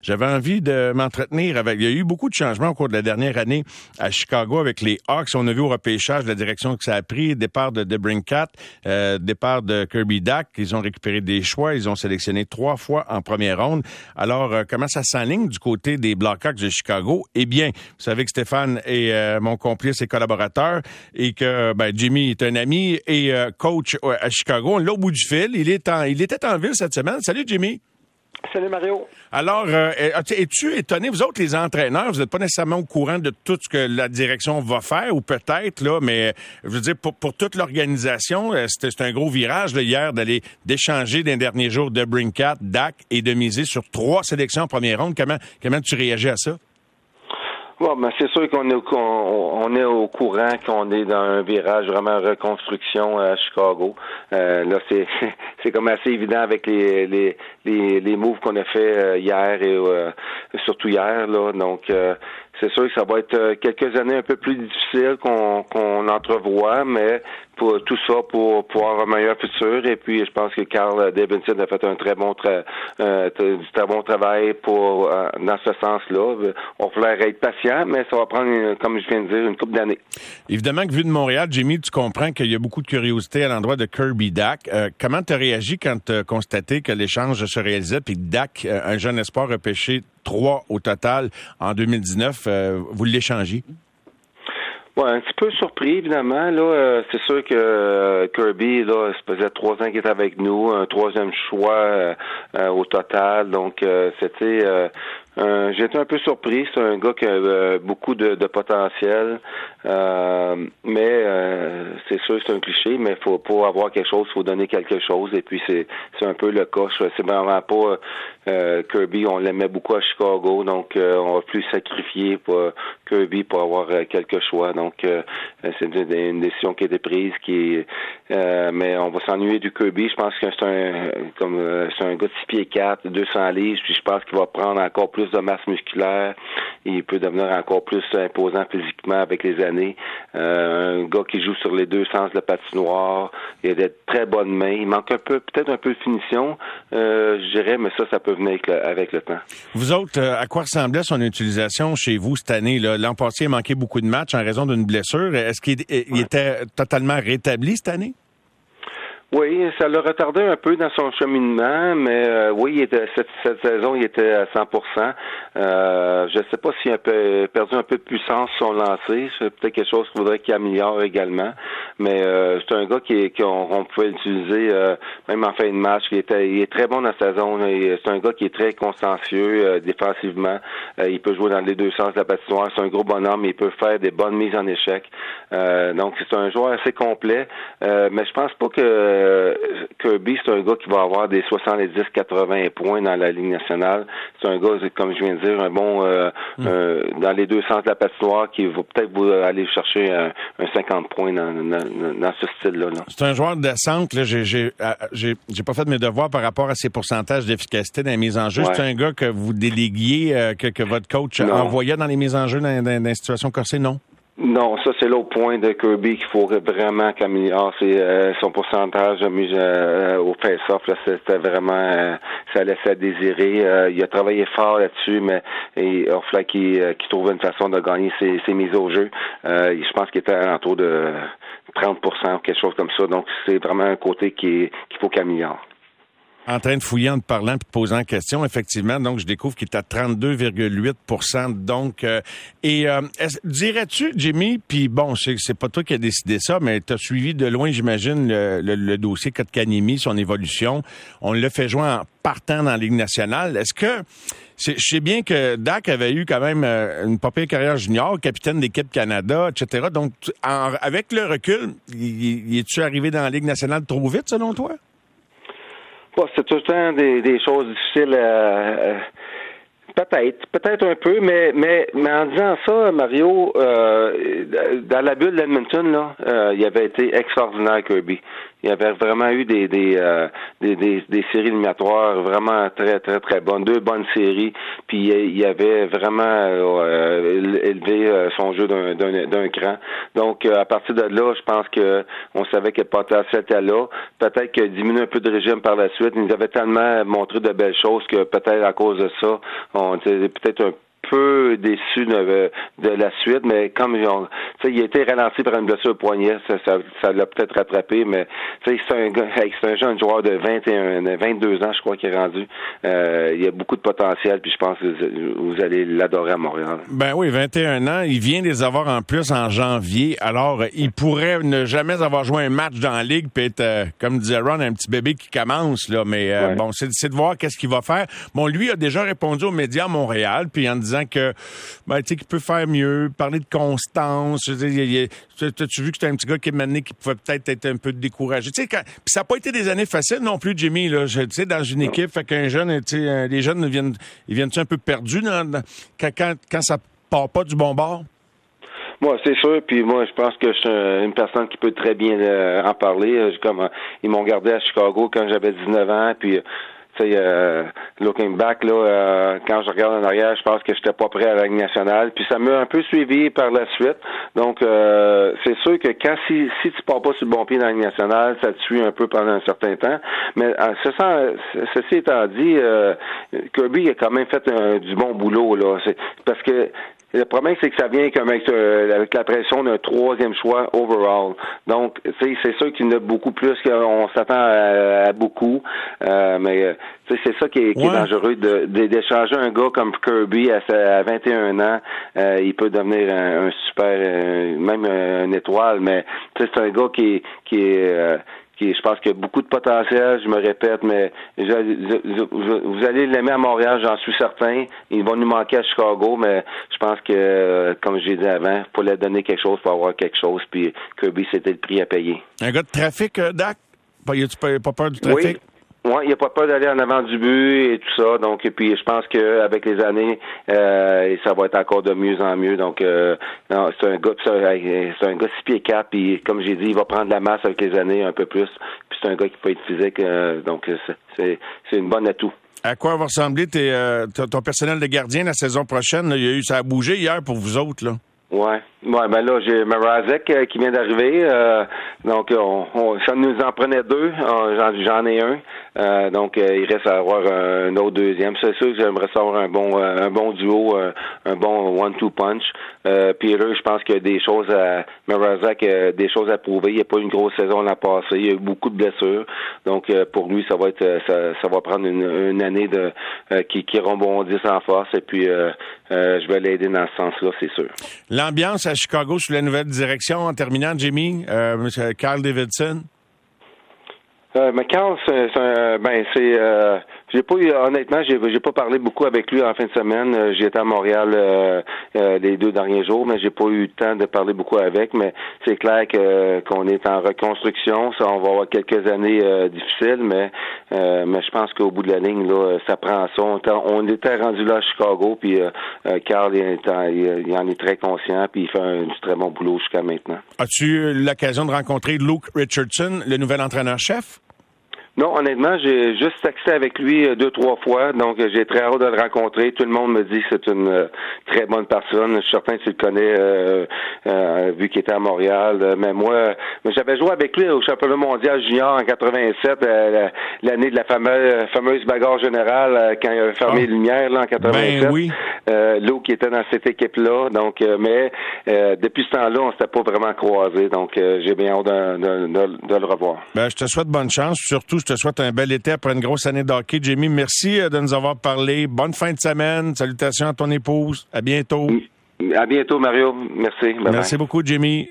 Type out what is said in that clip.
J'avais envie de m'entretenir avec. Il y a eu beaucoup de changements au cours de la dernière année à Chicago avec les Hawks. On a vu au repêchage la direction que ça a pris. Départ de DeBrincat, euh, départ de Kirby Dack. Ils ont récupéré des choix. Ils ont sélectionné trois fois en première ronde. Alors, euh, comment ça s'enligne du côté des Blackhawks de Chicago? Eh bien, vous savez que Stéphane est euh, mon complice et collaborateur et que ben, Jimmy est un ami et euh, coach à Chicago. On l'a au bout du fil. Il, est en, il était en ville cette semaine. Salut, Jimmy. Salut Mario. Alors, euh, es-tu étonné, vous autres les entraîneurs, vous n'êtes pas nécessairement au courant de tout ce que la direction va faire, ou peut-être, là, mais je veux dire, pour, pour toute l'organisation, euh, c'était un gros virage là, hier d'aller d'échanger d'un dernier jour de Brinkat, DAC et de miser sur trois sélections en première ronde. Comment, comment tu réagis à ça? Bon, ben c'est sûr qu'on est, on, est au courant qu'on est dans un virage vraiment reconstruction à Chicago. Euh, là, c'est c'est comme assez évident avec les les les, les moves qu'on a fait euh, hier et euh, surtout hier là. Donc c'est sûr que ça va être quelques années un peu plus difficiles qu'on qu'on entrevoit, mais pour tout ça pour, avoir un meilleur futur. Et puis, je pense que Carl Davidson a fait un très bon, euh, très bon travail pour euh, dans ce sens-là. On falloir être patient, mais ça va prendre, comme je viens de dire, une couple d'années. Évidemment que vu de Montréal, Jimmy, tu comprends qu'il y a beaucoup de curiosité à l'endroit de Kirby Dak. Euh, comment tu as réagi quand tu as constaté que l'échange se réalisait puis euh, un jeune espoir repêché trois au total en 2019, euh, vous l'échangez? Ouais, un petit peu surpris, évidemment. Là, euh, c'est sûr que euh, Kirby, là, ça faisait trois ans qu'il était avec nous, un troisième choix euh, au total. Donc, c'était euh, J'étais un peu surpris. C'est un gars qui a euh, beaucoup de, de potentiel. Euh, mais euh, c'est sûr c'est un cliché, mais faut pour avoir quelque chose, faut donner quelque chose. Et puis c'est c'est un peu le cas. C'est vraiment pas Kirby. On l'aimait beaucoup à Chicago, donc on va plus sacrifier pour Kirby pour avoir quelques choix. Donc c'est une, décision qui a été prise, qui mais on va s'ennuyer du Kirby. Je pense que c'est un comme c'est un gars de 6 pieds 4, 200 livres. Puis je pense qu'il va prendre encore plus de masse musculaire. Il peut devenir encore plus imposant physiquement avec les années. Euh, un gars qui joue sur les deux sens de la patinoire. Il a des très bonnes mains. Il manque un peu, peut-être un peu de finition, euh, je dirais, mais ça, ça peut venir avec le, temps. Vous autres, euh, à quoi ressemblait son utilisation chez vous cette année? L'an passé, il manquait beaucoup de matchs en raison d'une blessure. Est-ce qu'il était totalement rétabli cette année? Oui, ça l'a retardé un peu dans son cheminement, mais euh, oui, il était, cette, cette, saison, il était à 100% euh, Je ne sais pas s'il a perdu un peu de puissance sur son lancer. C'est peut-être quelque chose qu'il faudrait qu'il améliore également. Mais euh, c'est un gars qui, qu'on pouvait l'utiliser euh, même en fin de match. Il, était, il est très bon dans sa zone. C'est un gars qui est très consciencieux défensivement. il peut jouer dans les deux sens de la patinoire. C'est un gros bonhomme. Il peut faire des bonnes mises en échec. donc, c'est un joueur assez complet. mais je pense pas que euh, Kirby, c'est un gars qui va avoir des 70-80 points dans la Ligue nationale. C'est un gars, comme je viens de dire, un bon euh, mm. euh, dans les deux sens de la patinoire qui va peut-être aller chercher un, 50 points dans, ce style-là. c'est un joueur de centre. J'ai, j'ai, j'ai, pas fait mes devoirs par rapport à ses pourcentages d'efficacité dans les mises en jeu. C'est un gars que vous déléguiez, que, votre coach envoyait dans les mises en jeu dans, dans, dans les situations corsées, non? Non, ça c'est l'autre point de Kirby qu'il faudrait vraiment qu'améliore. C'est euh, son pourcentage de mise euh, au face-off. C'était vraiment euh, ça laissait à désirer. il a travaillé fort là-dessus, mais il a fallu qu'il trouve une façon de gagner ses, ses mises au jeu. je pense qu'il était à l'entour de 30 ou quelque chose comme ça. Donc c'est vraiment un côté qu'il faut qu'il améliore en train de fouiller en te parlant et te posant question, effectivement, donc je découvre qu'il est à 32,8% Donc, euh, et euh, dirais-tu, Jimmy, puis bon, c'est pas toi qui as décidé ça, mais tu as suivi de loin, j'imagine, le, le, le, dossier Kotkanimi, son évolution. On l'a fait jouer en partant dans la Ligue nationale. Est-ce que je sais bien que Dak avait eu quand même euh, une papier carrière junior, capitaine d'équipe Canada, etc. Donc, avec le recul, y, es-tu arrivé dans la Ligue nationale trop vite, selon toi? C'est tout le temps des, choses difficiles à, Peut-être, peut-être un peu, mais, mais, en disant ça, Mario, euh, dans la bulle d'Edmonton, là, euh, il avait été extraordinaire, Kirby. Il y avait vraiment eu des des, euh, des, des, des, séries éliminatoires vraiment très, très, très bonnes. Deux bonnes séries. Puis il avait vraiment euh, élevé euh, son jeu d'un cran. Donc, à partir de là, je pense que on savait que le potentiel était là. Peut-être qu'il diminué un peu de régime par la suite. Il nous avait tellement montré de belles choses que peut-être à cause de ça, on était peut-être un peu déçu de, de la suite, mais comme il a été ralenti par une blessure au poignet, ça, ça, l'a peut-être rattrapé, mais c'est un, c'est un jeune joueur de 21, 22 ans, je crois, qui est rendu. Euh, il y a beaucoup de potentiel, puis je pense que vous allez l'adorer à Montréal. Ben oui, 21 ans, il vient les avoir en plus en janvier, alors il pourrait ne jamais avoir joué un match dans la ligue, puis être, euh, comme disait Ron, un petit bébé qui commence, là, mais euh, bon, c'est de voir qu'est-ce qu'il va faire. Bon, lui a déjà répondu aux médias à Montréal, puis en disant que ben, tu sais, qu'il peut faire mieux, parler de constance. Tu as-tu vu que c'était un petit gars qui est mené qui pouvait peut-être être un peu découragé? Tu sais, quand, ça n'a pas été des années faciles non plus, Jimmy. Là, tu sais, dans une équipe, fait qu'un jeune, tu sais, les jeunes viennent, ils viennent un peu perdus quand, quand, quand ça part pas du bon bord? Moi, c'est sûr. Puis moi, je pense que je suis une personne qui peut très bien euh, en parler. Comme ils m'ont gardé à Chicago quand j'avais 19 ans. Puis euh, looking back, là, euh, quand je regarde en arrière, je pense que j'étais pas prêt à la nationale. Puis ça m'a un peu suivi par la suite. Donc, euh, c'est sûr que quand si, si tu pars pas sur le bon pied dans la nationale, ça te suit un peu pendant un certain temps. Mais ce ceci étant dit, Kirby a quand même fait du bon boulot. là. Parce que le problème, c'est que ça vient avec, euh, avec la pression d'un troisième choix overall. Donc, c'est sûr qu'il y en a beaucoup plus qu'on s'attend à, beaucoup. Euh, mais euh, c'est ça qui est, qui est dangereux d'échanger un gars comme Kirby à, à 21 ans. il peut devenir un, super, même une étoile, mais c'est un gars qui, qui est je pense qu'il y a beaucoup de potentiel, je me répète, mais vous allez l'aimer à Montréal, j'en suis certain. Il va nous manquer à Chicago, mais je pense que, comme j'ai dit avant, il faut leur donner quelque chose pour avoir quelque chose, puis Kirby, c'était le prix à payer. Un gars de trafic, euh, Dak? Pas, pas peur du trafic? Oui, il n'y a pas peur d'aller en avant du but et tout ça. Donc, et puis je pense qu'avec les années, euh, ça va être encore de mieux en mieux. Donc, euh, c'est un gars, c'est un gars six pieds quatre. Puis comme j'ai dit, il va prendre la masse avec les années un peu plus. Puis c'est un gars qui peut être physique. Euh, donc, c'est c'est une bonne atout. À quoi va ressembler tes, ton personnel de gardien la saison prochaine? Il y a eu, ça a bougé hier pour vous autres, là. Ouais, ouais, ben là j'ai Marazek euh, qui vient d'arriver, euh, donc on, on, ça nous en prenait deux, j'en ai un, euh, donc il reste à avoir un, autre deuxième. C'est sûr que j'aimerais savoir un bon un bon duo, un bon one-two punch. Là, je pense qu'il y a des choses à Marazek, des choses à prouver. Il n'y a pas une grosse saison l'an passé, il y a eu beaucoup de blessures, donc pour lui ça va être ça, ça va prendre une, une année de qui qui rebondisse en force et puis je vais l'aider dans ce sens-là, c'est sûr. L'ambiance à Chicago sous la nouvelle direction, en terminant, Jimmy, euh. Carl Davidson? Euh, mais Carl, c'est, ben, c'est, euh, j'ai pas eu, honnêtement, j'ai, pas parlé beaucoup avec lui en fin de semaine. Euh, j'étais à Montréal euh, euh, les deux derniers jours, mais j'ai pas eu le temps de parler beaucoup avec. Mais c'est clair que qu'on est en reconstruction. Ça, on va avoir quelques années difficiles, mais mais je pense qu'au bout de la ligne, là, ça prend ça. On, était rendu là à Chicago, puis Carl il, en est très conscient, puis il fait un, très bon boulot jusqu'à maintenant. As-tu eu l'occasion de rencontrer Luke Richardson, le nouvel entraîneur-chef? Non, honnêtement, j'ai juste texté avec lui euh, deux, trois fois, donc euh, j'ai très hâte de le rencontrer. Tout le monde me dit que c'est une euh, très bonne personne. Je suis certain que tu le connais, vu qu'il était à Montréal. mais moi, j'avais joué avec lui au championnat mondial junior en 87, l'année de la fameuse, fameuse bagarre générale quand il avait fermé ah. les lumières là, en 87. Ben oui. Lou qui était dans cette équipe-là. Donc, mais depuis ce temps-là, on s'était pas vraiment croisés. Donc, j'ai bien hâte de, de, le revoir. Ben, je te souhaite bonne chance, surtout te souhaite un bel été après une grosse année d'hockey. Jamie, merci euh, de nous avoir parlé. Bonne fin de semaine. Salutations à ton épouse. À bientôt. À bientôt, Mario. Merci. merci beaucoup, Jamie.